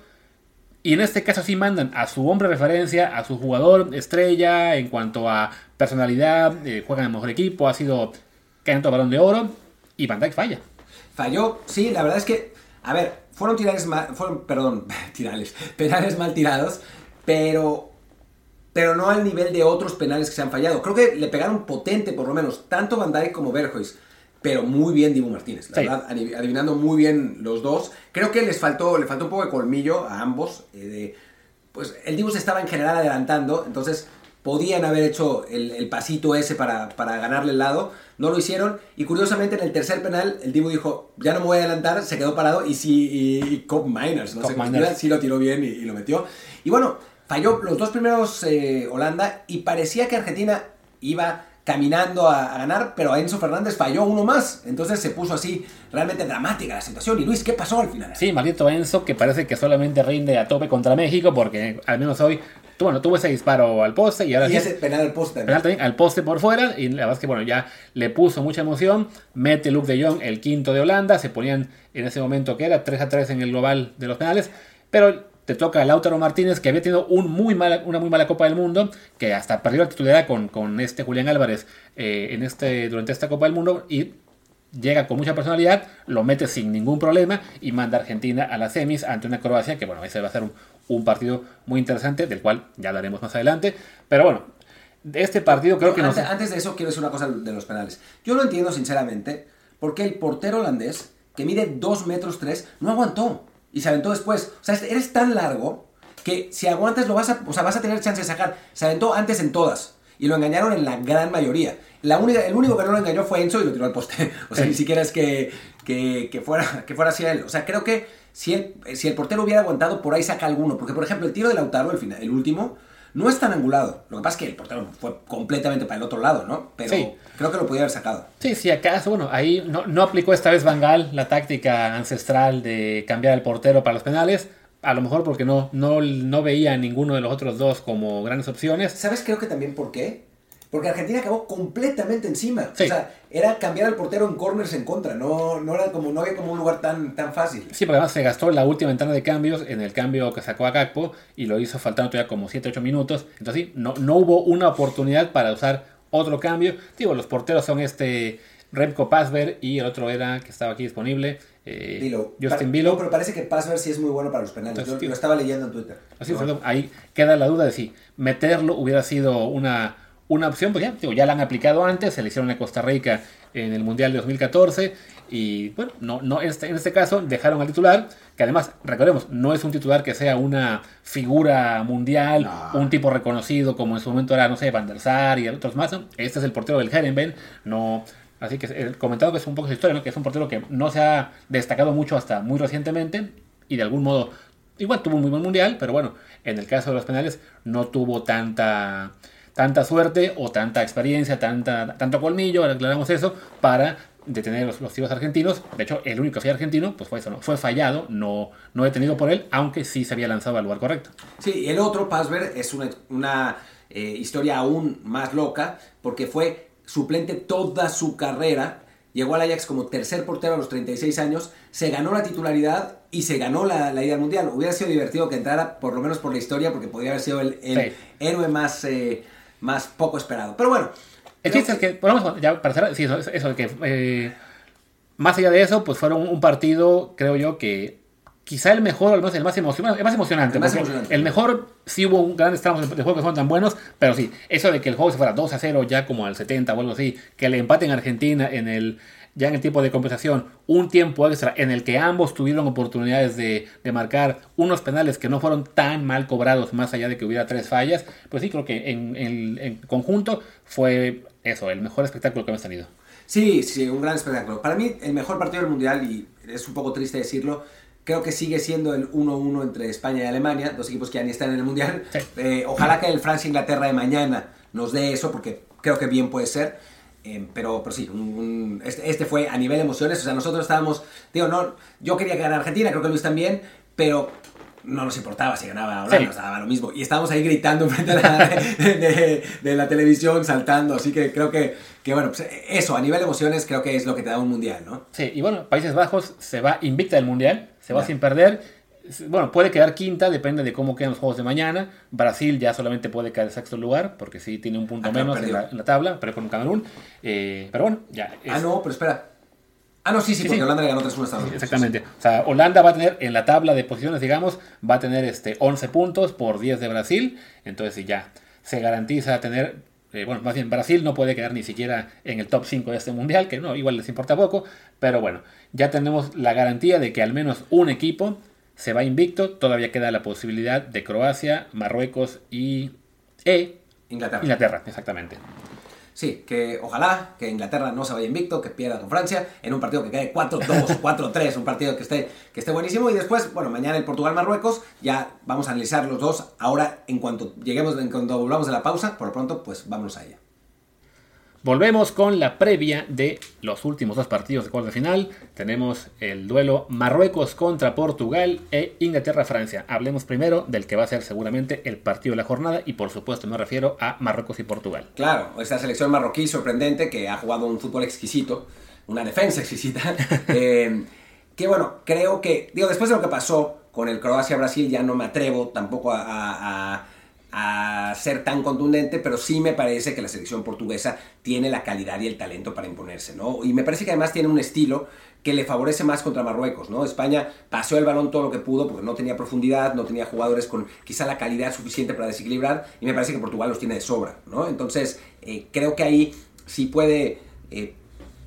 y en este caso sí mandan a su hombre de referencia, a su jugador estrella en cuanto a personalidad, eh, juegan el mejor equipo, ha sido canto balón de oro, y Van Dijk falla. Falló, sí, la verdad es que, a ver, fueron tirales mal, fueron, perdón, tirales, penales mal tirados, pero pero no al nivel de otros penales que se han fallado. Creo que le pegaron potente, por lo menos, tanto Van Dijk como Berjois, pero muy bien Dibu Martínez, la verdad, adivinando muy bien los dos. Creo que les faltó, le faltó un poco de colmillo a ambos. Eh, pues el Dibu se estaba en general adelantando, entonces podían haber hecho el, pasito ese para, para, ganarle el lado, no lo hicieron y curiosamente en el tercer penal el Dibu dijo, ya no me voy a adelantar, se quedó parado y sí, y, Cop Miners, no sé sí lo tiró bien y, lo metió. Y bueno, Falló los dos primeros eh, Holanda y parecía que Argentina iba caminando a, ganar, pero Enzo Fernández falló uno más. Entonces se puso así realmente dramática la situación. Y Luis, ¿qué pasó al final? Sí, maldito Enzo, que parece que solamente rinde a tope contra México, porque al menos hoy, bueno, tuvo ese disparo al poste y ahora y ese penal al poste. Penal también al poste por fuera. Y la verdad es que, bueno, ya le puso mucha emoción. Mete Luke de Jong, el quinto de Holanda. Se ponían en ese momento que era 3 a 3 en el global de los penales. Pero te toca a Lautaro Martínez, que había tenido un muy mala, una muy mala Copa del Mundo, que hasta perdió la titularidad con, con este Julián Álvarez eh, en este, durante esta Copa del Mundo y llega con mucha personalidad, lo mete sin ningún problema y manda a Argentina a las semis ante una Croacia que, bueno, ese va a ser un, partido muy interesante, del cual ya hablaremos más adelante. Pero bueno, este partido creo que antes, Antes de eso, quiero decir una cosa de los penales. Yo no entiendo, sinceramente, por qué el portero holandés, que mide 2 metros 3, no aguantó y se aventó después. O sea, eres tan largo que si aguantas lo vas a, o sea, vas a tener chance de sacar. Se aventó antes en todas y lo engañaron en la gran mayoría. La única, el único que no lo engañó fue Enzo y lo tiró al poste. O sea, ni siquiera es que, que, fuera, que fuera hacia él. O sea, creo que si el, si el portero hubiera aguantado, por ahí saca alguno. Porque, por ejemplo, el tiro de Lautaro, el, final, el último, no es tan angulado. Lo que pasa es que el portero fue completamente para el otro lado, ¿no? Pero Sí. creo que lo podía haber sacado. Sí, sí, acaso, bueno, ahí no, no aplicó esta vez Bangal la táctica ancestral de cambiar el portero para los penales. A lo mejor porque no, no, no veía a ninguno de los otros dos como grandes opciones. ¿Sabes? Creo que también por qué. Porque Argentina acabó completamente encima. Sí. O sea, era cambiar al portero en corners en contra. No, no, era como, no había como un lugar tan, tan fácil. Sí, porque además se gastó la última ventana de cambios en el cambio que sacó a Gakpo y lo hizo faltando todavía como 7-8 minutos. Entonces sí, no, no hubo una oportunidad para usar otro cambio. Digo, los porteros son este Remco Pasver y el otro era que estaba aquí disponible, eh. Justin Vilo. No, pero parece que Passver sí es muy bueno para los penales. Entonces, Yo lo estaba leyendo en Twitter. Así Pero- fue, ahí queda la duda de si meterlo hubiera sido una, una opción, pues ya, digo, ya la han aplicado antes, se le hicieron a Costa Rica en el Mundial de 2014 y bueno, no, no, este, en este caso dejaron al titular, que además, recordemos, no es un titular que sea una figura mundial, No. un tipo reconocido como en su momento era, no sé, Van der Sar y otros más, ¿no? este es el portero del Herenben, no... Así que el comentado que es un poco su historia, ¿no? que es un portero que no se ha destacado mucho hasta muy recientemente y de algún modo igual tuvo un muy buen mundial, pero bueno, en el caso de los penales no tuvo tanta tanta suerte o tanta experiencia, tanta, tanto colmillo, aclaramos eso, para detener los, los tiros argentinos. De hecho, el único que fue argentino, pues fue eso, ¿no? Fue fallado, no, no detenido por él, aunque sí se había lanzado al lugar correcto. Sí, el otro, Passver, es una, una eh, historia aún más loca, porque fue suplente toda su carrera. Llegó al Ajax como tercer portero a los 36 años, se ganó la titularidad y se ganó la, la ida al Mundial. Hubiera sido divertido que entrara, por lo menos por la historia, porque podría haber sido el, el Sí. héroe más, eh, más poco esperado. Pero bueno. El chiste es que, ponemos, ya para sí, eso, eso que eh, más allá de eso, pues fueron un partido, creo yo, que quizá el mejor, al menos el más emocionante, el más emocionante, El más porque emocionante. el mejor sí hubo un grandes tramos de juego que fueron tan buenos, pero sí, eso de que el juego se fuera 2 a 0 ya como al 70 o algo así, que le empaten a Argentina en el ya en el tiempo de compensación, un tiempo extra en el que ambos tuvieron oportunidades de, de marcar unos penales que no fueron tan mal cobrados, más allá de que hubiera tres fallas, pues sí, creo que en, en- en conjunto fue eso, el mejor espectáculo que hemos tenido. Sí, sí, un gran espectáculo. Para mí, el mejor partido del Mundial, y es un poco triste decirlo, creo que sigue siendo el 1-1 entre España y Alemania, dos equipos que ya ni están en el Mundial. Sí. Eh, ojalá que el Francia-Inglaterra de mañana nos dé eso, porque creo que bien puede ser. Eh, pero, pero sí, un- un- este, este fue a nivel de emociones. O sea, nosotros estábamos, digo, no, yo quería ganar Argentina, creo que Luis también, pero no nos importaba si ganaba Holanda, Sí. nos daba lo mismo. Y estábamos ahí gritando enfrente de la, de, de- de la televisión, saltando. Así que creo que, que, bueno, pues eso, a nivel de emociones, creo que es lo que te da un mundial, ¿no? Sí, y bueno, Países Bajos se va invicta del Mundial, se va sin perder. Bueno, puede quedar quinta, depende de cómo quedan los juegos de mañana. Brasil ya solamente puede en sexto lugar, porque sí tiene un punto Ah, menos en la, en la tabla, pero con Camerún. Eh, pero bueno, ya. es- Ah, no, pero espera. Ah, no, sí, sí, Sí, porque sí. Holanda le ganó 3-1 a Estados Unidos. Exactamente. O sea, Holanda va a tener en la tabla de posiciones, digamos, va a tener este 11 puntos por 10 de Brasil. Entonces, ya se garantiza tener. eh, bueno, más bien, Brasil no puede quedar ni siquiera en el top 5 de este mundial, que no, igual les importa poco. Pero bueno, ya tenemos la garantía de que al menos un equipo se va invicto. Todavía queda la posibilidad de Croacia, Marruecos y. E. Inglaterra. Inglaterra, exactamente. Sí, que ojalá que Inglaterra no se vaya invicto, que pierda con Francia en un partido que quede 4-2 o 4-3, un partido que esté, que esté buenísimo. Y después, bueno, mañana el Portugal-Marruecos, ya vamos a analizar los dos. Ahora, en cuanto lleguemos, en cuanto volvamos de la pausa, por lo pronto, pues vámonos a ella. Volvemos con la previa de los últimos dos partidos de cuarto de final. Tenemos el duelo Marruecos contra Portugal e Inglaterra-Francia. Hablemos primero del que va a ser seguramente el partido de la jornada y por supuesto me refiero a Marruecos y Portugal. Claro, esta selección marroquí sorprendente que ha jugado un fútbol exquisito, una defensa exquisita. eh, que bueno, creo que, digo, después de lo que pasó con el Croacia-Brasil, ya no me atrevo tampoco a, a- a- a ser tan contundente, pero sí me parece que la selección portuguesa tiene la calidad y el talento para imponerse, ¿no? Y me parece que además tiene un estilo que le favorece más contra Marruecos, ¿no? España pasó el balón todo lo que pudo porque no tenía profundidad, no tenía jugadores con quizá la calidad suficiente para desequilibrar y me parece que Portugal los tiene de sobra, ¿no? Entonces, eh, creo que ahí sí puede, eh,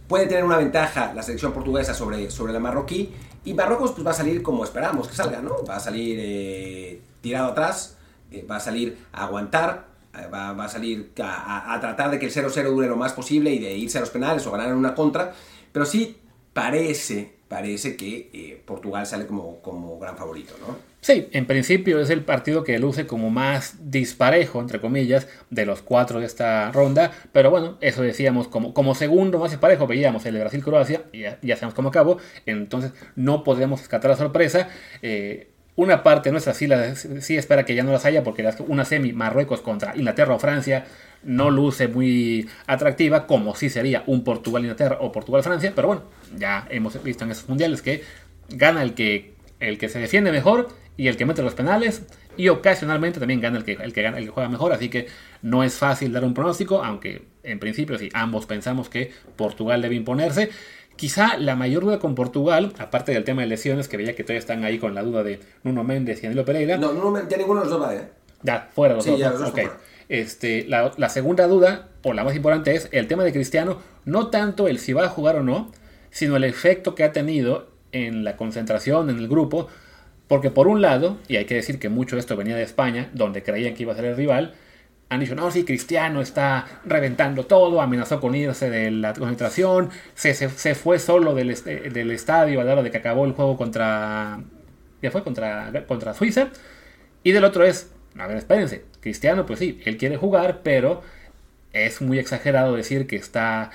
puede tener una ventaja la selección portuguesa sobre, sobre la marroquí y Marruecos pues va a salir como esperamos que salga, ¿no? Va a salir eh, tirado atrás, va a salir a aguantar, eh, va, va a salir a, tratar de que el 0-0 dure lo más posible y de irse a los penales o ganar en una contra, pero sí parece, parece que eh, Portugal sale como, como gran favorito, ¿no? Sí, en principio es el partido que luce como más disparejo, entre comillas, de los cuatro de esta ronda. Pero bueno, eso decíamos como, como segundo más disparejo, veíamos el de Brasil-Croacia, ya, ya, sabemos cómo acabó. Entonces no podemos escatar la sorpresa. Eh, una parte nuestra sí, la, sí espera que ya no las haya, porque una semi Marruecos contra Inglaterra o Francia no luce muy atractiva, como sí sería un Portugal-Inglaterra o Portugal-Francia. Pero bueno, ya hemos visto en esos mundiales que gana el que, el que se defiende mejor y el que mete los penales y ocasionalmente también gana el que, el que, gana, el que juega mejor, así que no es fácil dar un pronóstico, aunque en principio sí, ambos pensamos que Portugal debe imponerse. Quizá la mayor duda con Portugal, aparte del tema de lesiones, que veía que todavía están ahí con la duda de Nuno Méndez y Danilo Pereira. No, Nuno, ya ninguno los dos va, ¿eh? Ya, fuera los sí, dos. Ya, los dos okay. este, la, la, segunda duda, o la más importante, es el tema de Cristiano, no tanto el si va a jugar o no, sino el efecto que ha tenido en la concentración, en el grupo, porque por un lado, y hay que decir que mucho de esto venía de España, donde creían que iba a ser el rival, han dicho, no, sí, Cristiano está reventando todo, amenazó con irse de la concentración, se, se, se fue solo del, del, estadio a la hora de que acabó el juego contra... ¿Qué fue? Contra, contra Suiza. Y del otro es, a ver, espérense, Cristiano, pues sí, él quiere jugar, pero es muy exagerado decir que está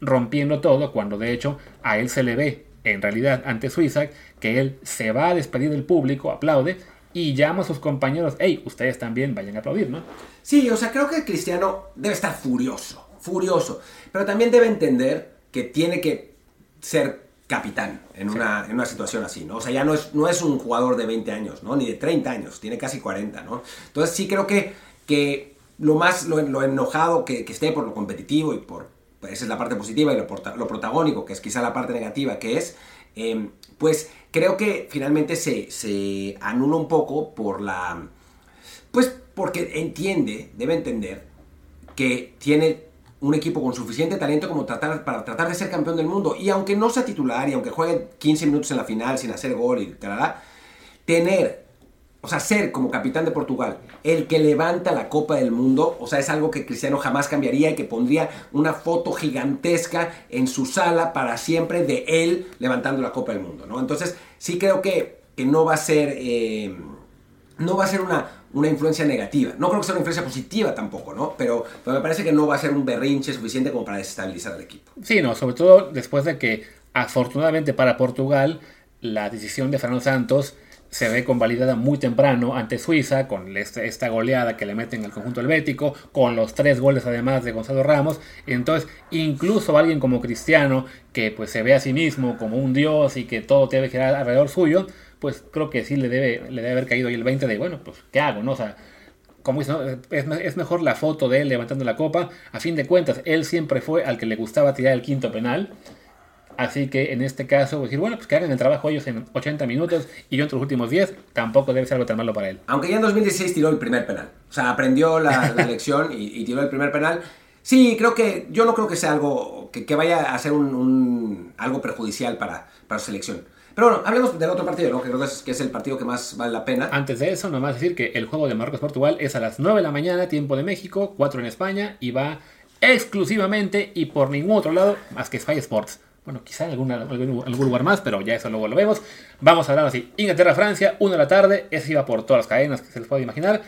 rompiendo todo cuando de hecho a él se le ve en realidad ante Suiza que él se va a despedir del público, aplaude y llama a sus compañeros, hey, ustedes también vayan a aplaudir, ¿no? Sí, o sea, creo que Cristiano debe estar furioso, furioso, pero también debe entender que tiene que ser capitán en, sí. una, en una situación así, ¿no? O sea, ya no es, no es un jugador de 20 años, ¿no? Ni de 30 años, tiene casi 40, ¿no? Entonces sí creo que, que lo más, lo, lo enojado que, que, esté por lo competitivo y por, pues esa es la parte positiva y lo, lo protagónico, que es quizá la parte negativa, que es, eh, pues creo que finalmente se, se anula un poco por la... Pues porque entiende, debe entender, que tiene un equipo con suficiente talento como para tratar de ser campeón del mundo. Y aunque no sea titular y aunque juegue 15 minutos en la final sin hacer gol y tal, tener, o sea, ser como capitán de Portugal el que levanta la Copa del Mundo, o sea, es algo que Cristiano jamás cambiaría y que pondría una foto gigantesca en su sala para siempre de él levantando la Copa del Mundo, ¿no? Entonces, sí creo que, que no va a ser... Eh, no va a ser una, una influencia negativa. No creo que sea una influencia positiva tampoco, ¿no? Pero, me parece que no va a ser un berrinche suficiente como para desestabilizar al equipo. Sí, no, sobre todo después de que, afortunadamente para Portugal, la decisión de Fernando Santos se ve convalidada muy temprano ante Suiza, con esta goleada que le meten al conjunto helvético, con los tres goles además de Gonzalo Ramos. Entonces, incluso alguien como Cristiano, que pues se ve a sí mismo como un dios y que todo debe girar alrededor suyo, pues creo que sí le debe, le debe haber caído ahí el 20 de, bueno, pues, ¿qué hago? No? O sea, como dice, ¿no? es, es, mejor la foto de él levantando la copa. A fin de cuentas, él siempre fue al que le gustaba tirar el quinto penal. Así que en este caso, decir, bueno, pues que hagan el trabajo ellos en 80 minutos y yo entre los últimos 10, tampoco debe ser algo tan malo para él. Aunque ya en 2016 tiró el primer penal. O sea, aprendió la, la lección y, y, tiró el primer penal. Sí, creo que, yo no creo que sea algo que, que vaya a ser un, un, algo perjudicial para, para su selección. Pero bueno, hablemos del otro partido, ¿no? que creo que es el partido que más vale la pena. Antes de eso, nomás decir que el juego de Marruecos-Portugal es a las 9 de la mañana, tiempo de México, 4 en España, y va exclusivamente y por ningún otro lado más que Sky Sports. Bueno, quizá en algún, algún, algún, lugar más, pero ya eso luego lo vemos. Vamos a hablar así. Inglaterra-Francia, 1 de la tarde. Ese iba por todas las cadenas que se les puede imaginar.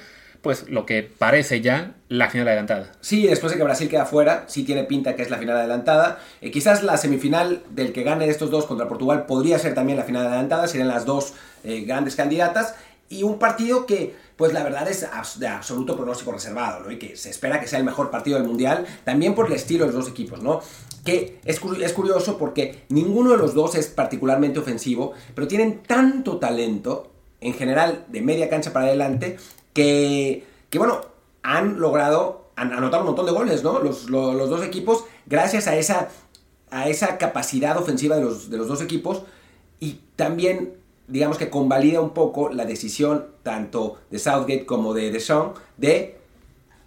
Pues lo que parece ya la final adelantada. Sí, después de que Brasil queda fuera, sí tiene pinta que es la final adelantada. Eh, quizás la semifinal del que gane estos dos contra Portugal podría ser también la final adelantada. Serían las dos eh, grandes candidatas. Y un partido que, pues la verdad es de absoluto pronóstico reservado, ¿no? Y que se espera que sea el mejor partido del Mundial, también por el estilo de los dos equipos, ¿no? Que es, es curioso porque ninguno de los dos es particularmente ofensivo, pero tienen tanto talento, en general, de media cancha para adelante, que, que bueno, han logrado anotar un montón de goles, ¿no? Los, los, los dos equipos, gracias a esa, a esa capacidad ofensiva de los, de los dos equipos, y también digamos que convalida un poco la decisión tanto de Southgate como de Deschamps de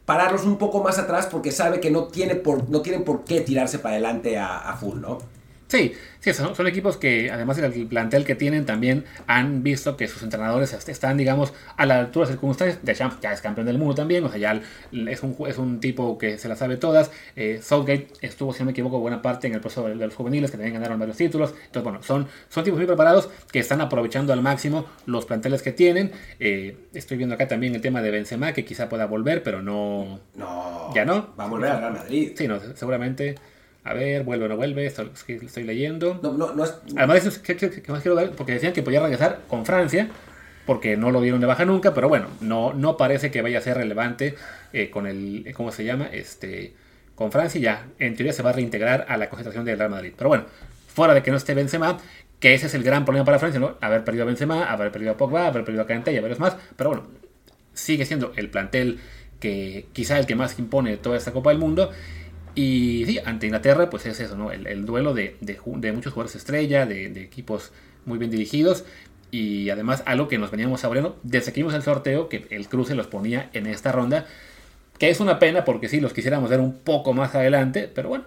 pararlos un poco más atrás porque sabe que no, tiene por, no tienen por qué tirarse para adelante a, a full, ¿no? Sí, sí, son, son, equipos que además del plantel que tienen también han visto que sus entrenadores están, digamos, a la altura de circunstancias. Deschamps ya es campeón del mundo también, o sea, ya es un, es un tipo que se la sabe todas. Eh, Southgate estuvo, si no me equivoco, buena parte en el proceso de, los juveniles que también ganaron varios títulos. Entonces, bueno, son, son tipos muy preparados que están aprovechando al máximo los planteles que tienen. Eh, estoy viendo acá también el tema de Benzema, que quizá pueda volver, pero no... No. ¿Ya no? Va a volver al Real Madrid. Sí, no, seguramente... A ver, vuelve o no vuelve, estoy, estoy leyendo. No, no, no es... Además, eso ¿qué, más quiero ver? Porque decían que podía regresar con Francia, porque no lo dieron de baja nunca, pero bueno, no, no parece que vaya a ser relevante eh, con el, ¿cómo se llama? Este, con Francia ya, en teoría se va a reintegrar a la concentración del Real Madrid. Pero bueno, fuera de que no esté Benzema, que ese es el gran problema para Francia, ¿no? Haber perdido a Benzema, haber perdido a Pogba, haber perdido a Kanté y a varios más, pero bueno, sigue siendo el plantel que quizá el que más impone toda esta Copa del Mundo y sí, ante Inglaterra, pues es eso, ¿no? El, duelo de, muchos jugadores estrella, de, equipos muy bien dirigidos. Y además algo que nos veníamos saboreando desde que vimos el sorteo, que el cruce los ponía en esta ronda. Que es una pena porque sí, los quisiéramos ver un poco más adelante. Pero bueno,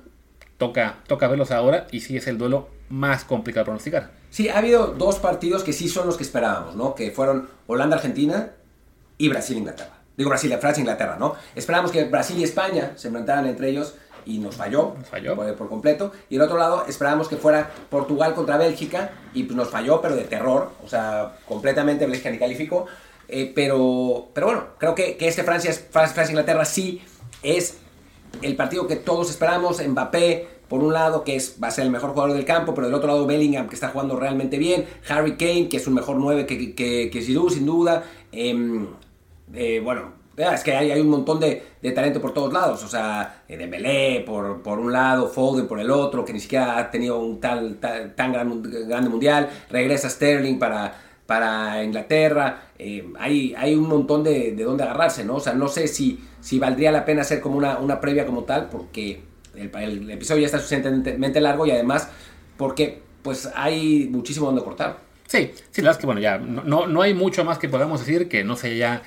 toca, toca verlos ahora y sí es el duelo más complicado de pronosticar. Sí, ha habido dos partidos que sí son los que esperábamos, ¿no? Que fueron Holanda-Argentina y Brasil-Inglaterra. Digo Brasil, Francia-Inglaterra, ¿no? Esperábamos que Brasil y España se enfrentaran entre ellos y nos falló, falló. Por, completo. Y el otro lado esperábamos que fuera Portugal contra Bélgica y pues nos falló, pero de terror, o sea, completamente Bélgica ni calificó. Eh, pero, pero bueno, creo que, que este Francia, Francia-Inglaterra sí es el partido que todos esperamos. Mbappé, por un lado, que es, va a ser el mejor jugador del campo, pero del otro lado Bellingham, que está jugando realmente bien. Harry Kane, que es un mejor 9 que, que, que Giroud, sin duda. Em, eh, bueno, es que hay, hay un montón de, de, talento por todos lados. O sea, Dembélé por, por un lado, Foden por el otro, que ni siquiera ha tenido un tal, tan gran, grande mundial. Regresa Sterling para, para Inglaterra. Eh, hay, hay un montón de, de dónde agarrarse, ¿no? O sea, no sé si, si valdría la pena hacer como una, una previa como tal, porque el, el episodio ya está suficientemente largo y además porque pues hay muchísimo donde cortar. Sí, sí, la verdad es que bueno, ya no, no, hay mucho más que podamos decir que no sé ya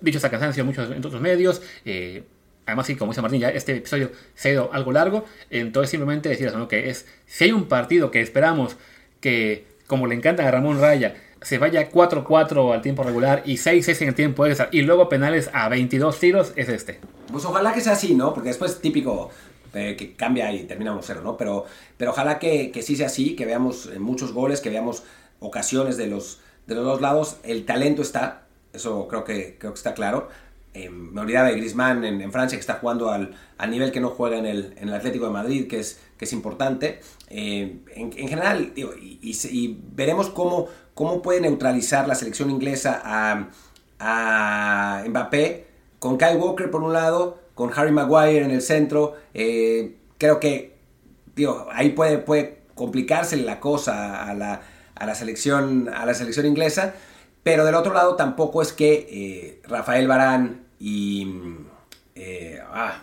Dicho esta cansancio muchos en otros medios. Eh, además, sí, como dice Martín, ya este episodio se ha ido algo largo. Entonces, simplemente decir eso, ¿no? Que es, si hay un partido que esperamos que, como le encanta a Ramón Raya, se vaya 4-4 al tiempo regular y 6-6 en el tiempo extra y luego penales a 22 tiros, es este. Pues ojalá que sea así, ¿no? Porque después típico eh, que cambia y terminamos cero, ¿no? Pero, pero ojalá que, que sí sea así, que veamos eh, muchos goles, que veamos ocasiones de los, de los dos lados. El talento está, eso creo que, creo que está claro. Eh, me olvidaba de Griezmann en, Francia, que está jugando al, nivel que no juega en el, en el, Atlético de Madrid, que es, que es importante. Eh, en, general, y, veremos cómo, cómo puede neutralizar la selección inglesa a, a Mbappé, con Kyle Walker por un lado, con Harry Maguire en el centro. Eh, creo que ahí puede, puede complicarse la cosa a la, a la, selección, a la selección inglesa. Pero del otro lado tampoco es que eh, Rafael Barán y... Eh, ah,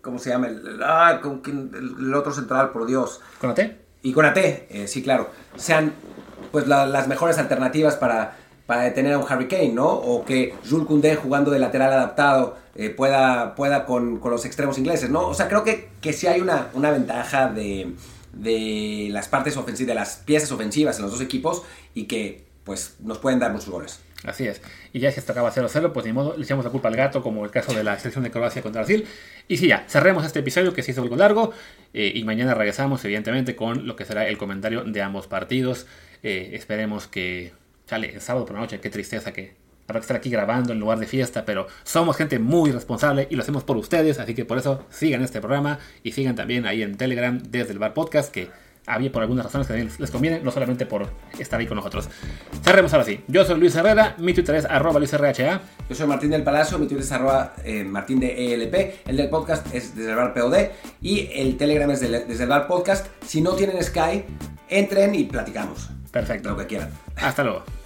¿Cómo se llama? El, ah, el, otro central, por Dios. ¿Conate? Y Conate, eh, sí, claro. Sean pues las mejores alternativas para, para detener a un Harry Kane, ¿no? O que Jules Koundé jugando de lateral adaptado pueda, pueda con, con, los extremos ingleses, ¿no? O sea, creo que, que sí hay una, una ventaja de, de las partes ofensivas, de las piezas ofensivas en los dos equipos y que pues nos pueden dar muchos goles. Así es. Y ya si esto acaba 0-0, pues ni modo, le echamos la culpa al gato, como el caso de la selección de Croacia contra Brasil. Y sí, ya, cerremos este episodio que se hizo algo largo. Eh, y mañana regresamos, evidentemente, con lo que será el comentario de ambos partidos. Eh, esperemos que. Chale, el sábado por la noche, qué tristeza que habrá que estar aquí grabando en lugar de fiesta, pero somos gente muy responsable y lo hacemos por ustedes, así que por eso sigan este programa y sigan también ahí en Telegram desde el Bar Podcast, que había por algunas razones que les conviene, no solamente por estar ahí con nosotros. Cerremos ahora sí. Yo soy Luis Herrera, mi Twitter es arroba LuisRHA. Yo soy Martín del Palacio, mi Twitter es arroba eh, Martín de ELP. El del podcast es desde el bar POD y el Telegram es desde el bar podcast. Si no tienen Sky, entren y platicamos. Perfecto. Lo que quieran. Hasta luego.